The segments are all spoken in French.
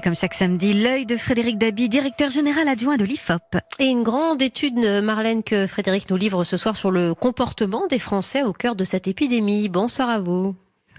comme chaque samedi, l'œil de Frédéric Dabi, directeur général adjoint de l'IFOP. Et une grande étude, Marlène, que Frédéric nous livre ce soir sur le comportement des Français au cœur de cette épidémie. Bonsoir à vous.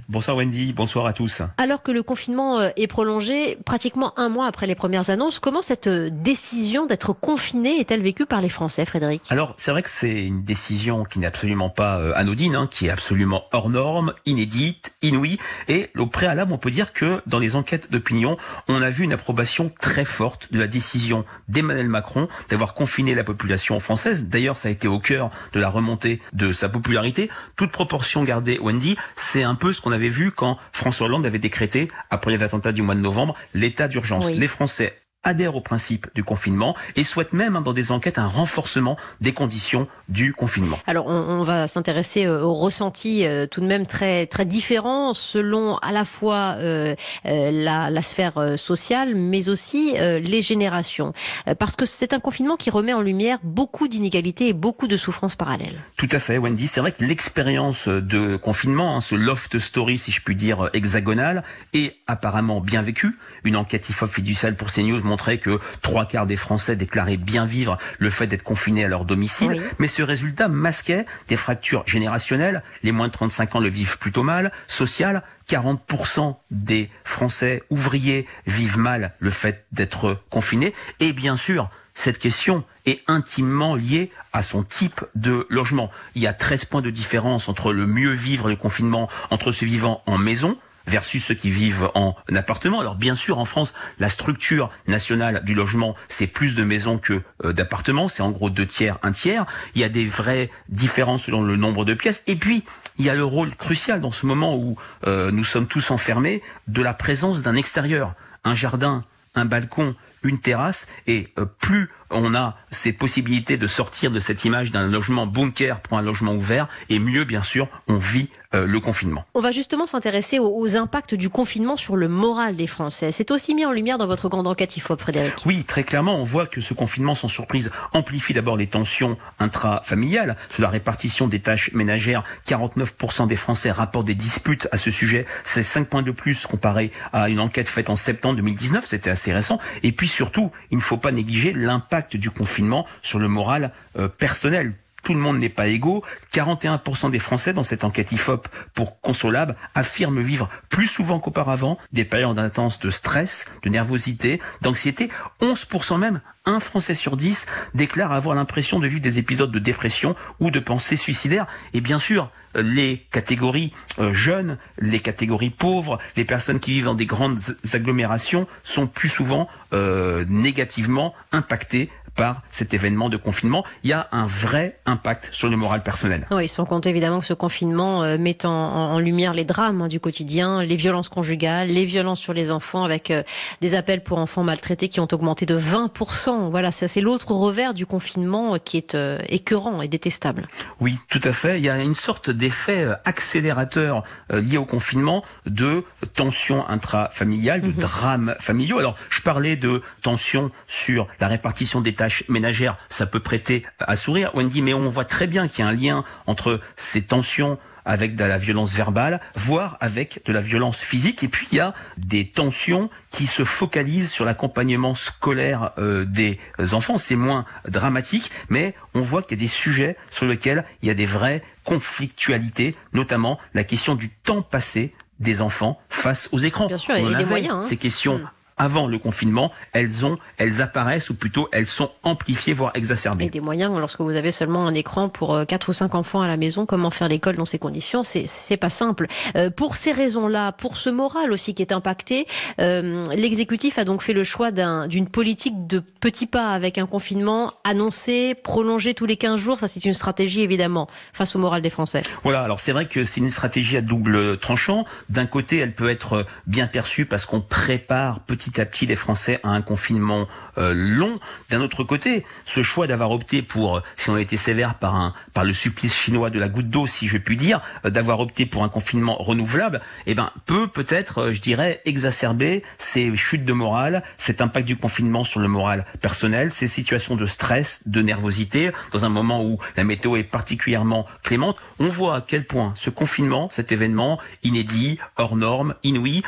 Bonsoir Wendy, bonsoir à tous. Alors que le confinement euh, est prolongé pratiquement un mois après les premières annonces, comment cette euh, décision d'être confiné est-elle vécue par les Français, Frédéric? Alors c'est vrai que c'est une décision qui n'est absolument pas euh, anodine, hein, qui est absolument hors norme, inédite, inouïe, et au préalable on peut dire que dans les enquêtes d'opinion, on a vu une approbation très forte de la décision d'Emmanuel Macron d'avoir confiné la population française. D'ailleurs ça a été au cœur de la remontée de sa popularité. Toute proportion gardée, Wendy, c'est un peu ce qu'on a avait vu quand François Hollande avait décrété, après les attentats du mois de novembre, l'état d'urgence. Les Français adhèrent au principe du confinement et souhaitent même hein, dans des enquêtes un renforcement des conditions du confinement. Alors on, va s'intéresser euh, aux ressentis euh, tout de même très très différents selon à la fois euh, la, la, sphère sociale mais aussi les générations parce que c'est un confinement qui remet en lumière beaucoup d'inégalités et beaucoup de souffrances parallèles. Tout à fait Wendy, c'est vrai que l'expérience de confinement, hein, ce loft story si je puis dire hexagonal est apparemment bien vécu. Une enquête IFOP fiduciale pour CNews montrait que trois quarts des Français déclaraient bien vivre le fait d'être confinés à leur domicile. Mais ce résultat masquait des fractures générationnelles. Les moins de 35 ans le vivent plutôt mal. Social, 40% des Français ouvriers vivent mal le fait d'être confinés. Et bien sûr, cette question est intimement liée à son type de logement. Il y a 13 points de différence entre le mieux vivre le confinement entre ceux vivant en maison, versus ceux qui vivent en appartement. Alors bien sûr, en France, la structure nationale du logement, c'est plus de maisons que euh, d'appartements. C'est en gros deux tiers, un tiers. Il y a des vraies différences selon le nombre de pièces. Et puis, il y a le rôle crucial dans ce moment où euh, nous sommes tous enfermés de la présence d'un extérieur, un jardin, un balcon, une terrasse. Et euh, plus on a ces possibilités de sortir de cette image d'un logement bunker pour un logement ouvert, et mieux, bien sûr, on vit euh, le confinement. On va justement s'intéresser aux, impacts du confinement sur le moral des Français. C'est aussi mis en lumière dans votre grande enquête IFOP, Frédéric. Oui, très clairement, on voit que ce confinement, sans surprise, amplifie d'abord les tensions intrafamiliales. Sur la répartition des tâches ménagères, 49% des Français rapportent des disputes à ce sujet. C'est 5 points de plus comparé à une enquête faite en septembre 2019, c'était assez récent. Et puis surtout, il ne faut pas négliger l'impact du confinement sur le moral euh, personnel tout le monde n'est pas égaux. 41% des Français dans cette enquête IFOP pour Consolab affirment vivre plus souvent qu'auparavant des périodes intenses de stress, de nervosité, d'anxiété. 11% même, un Français sur 10 déclare avoir l'impression de vivre des épisodes de dépression ou de pensées suicidaires. Et bien sûr, les catégories euh, jeunes, les catégories pauvres, les personnes qui vivent dans des grandes agglomérations sont plus souvent euh, négativement impactées par cet événement de confinement. Il y a un vrai impact sur le moral personnel. Oui, sans compter évidemment que ce confinement euh, met en, lumière les drames hein, du quotidien, les violences conjugales, les violences sur les enfants, avec euh, des appels pour enfants maltraités qui ont augmenté de 20%. Voilà, c'est l'autre revers du confinement euh, qui est écœurant et détestable. Oui, tout à fait. Il y a une sorte d'effet accélérateur lié au confinement de tensions intrafamiliales, de mhm. drames familiaux. Alors, je parlais de tensions sur la répartition des tâches ménagère, ça peut prêter à sourire, Wendy, mais on voit très bien qu'il y a un lien entre ces tensions avec de la violence verbale, voire avec de la violence physique. Et puis il y a des tensions qui se focalisent sur l'accompagnement scolaire euh, des enfants. C'est moins dramatique, mais on voit qu'il y a des sujets sur lesquels il y a des vraies conflictualités, notamment la question du temps passé des enfants face aux écrans. Bien sûr, y a des moyens. Hein. Ces questions mm avant le confinement, elles ont, elles apparaissent ou plutôt elles sont amplifiées voire exacerbées. Et des moyens lorsque vous avez seulement un écran pour euh, quatre ou cinq enfants à la maison, comment faire l'école dans ces conditions C'est c'est pas simple. Euh, pour ces raisons-là, pour ce moral aussi qui est impacté, euh, l'exécutif a donc fait le choix d'une politique de petits pas avec un confinement annoncé, prolongé tous les 15 jours. Ça c'est une stratégie évidemment face au moral des Français. Voilà. Alors c'est vrai que c'est une stratégie à double tranchant. D'un côté, elle peut être bien perçue parce qu'on prépare petit petit à petit les Français à un confinement euh, long. D'un autre côté, ce choix d'avoir opté pour, si on a été sévère par le supplice chinois de la goutte d'eau, si je puis dire, euh, d'avoir opté pour un confinement renouvelable, eh ben peut peut-être, euh, je dirais, exacerber ces chutes de morale, cet impact du confinement sur le moral personnel, ces situations de stress, de nervosité, dans un moment où la météo est particulièrement clémente. On voit à quel point ce confinement, cet événement inédit, hors norme, inouï,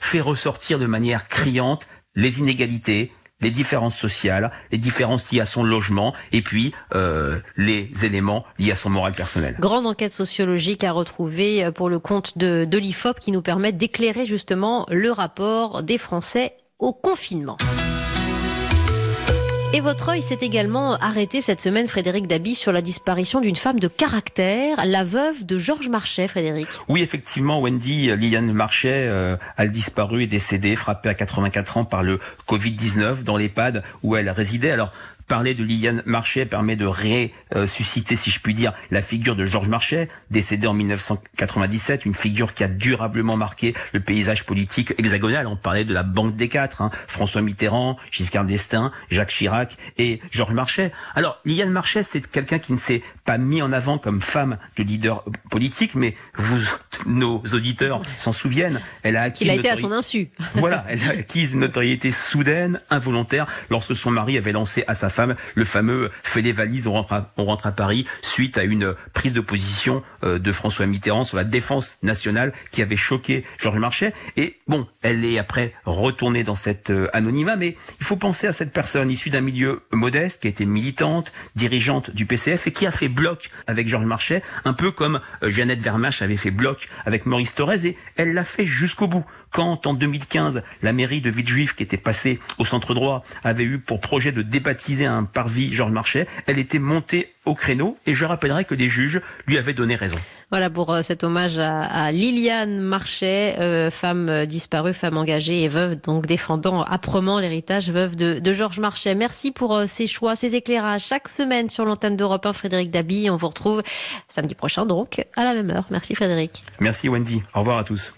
fait ressortir de manière criante les inégalités, les différences sociales, les différences liées à son logement et puis euh, les éléments liés à son moral personnel. Grande enquête sociologique à retrouver euh, pour le compte de, de l'IFOP qui nous permet d'éclairer justement le rapport des Français au confinement. Et votre œil s'est également arrêté cette semaine, Frédéric Dabi, sur la disparition d'une femme de caractère, la veuve de Georges Marchais, Frédéric. Oui, effectivement, Wendy, Liliane Marchais euh, a disparu et décédée, frappée à 84 ans par le Covid-19 dans l'EHPAD où elle résidait. Alors, Parler de Liliane Marchais permet de ressusciter, si je puis dire, la figure de Georges Marchais, décédé en 1997, une figure qui a durablement marqué le paysage politique hexagonal. On parlait de la Banque des Quatre, hein, François Mitterrand, Giscard d'Estaing, Jacques Chirac et Georges Marchais. Alors, Liliane Marchais, c'est quelqu'un qui ne s'est pas mis en avant comme femme de leader politique, mais vous, nos auditeurs s'en souviennent. Elle a acquis. Il a été à son insu. voilà, elle a acquis une notoriété soudaine, involontaire, lorsque son mari avait lancé à sa femme le fameux fait des valises, on rentre à, on rentre à Paris, suite à une prise de position euh, de François Mitterrand sur la défense nationale qui avait choqué Georges Marchais. Et bon, elle est après retournée dans cet euh, anonymat, mais il faut penser à cette personne issue d'un milieu modeste, qui a été militante, dirigeante du PCF et qui a fait bloc avec Georges Marchais, un peu comme euh, Jeannette Vermache avait fait bloc avec Maurice Thorez, et elle l'a fait jusqu'au bout. Quand en 2015, la mairie de Villejuif, qui était passée au centre droit, avait eu pour projet de débaptiser un parvis Georges Marchais, elle était montée au créneau et je rappellerai que des juges lui avaient donné raison. Voilà pour euh, cet hommage à, Liliane Marchais, euh, femme euh, disparue, femme engagée et veuve, donc défendant âprement l'héritage veuve de, Georges Marchais. Merci pour ces choix, ces éclairages chaque semaine sur l'antenne d'Europe 1. Frédéric Dabi, on vous retrouve samedi prochain donc à la même heure. Merci Frédéric. Merci Wendy. Au revoir à tous.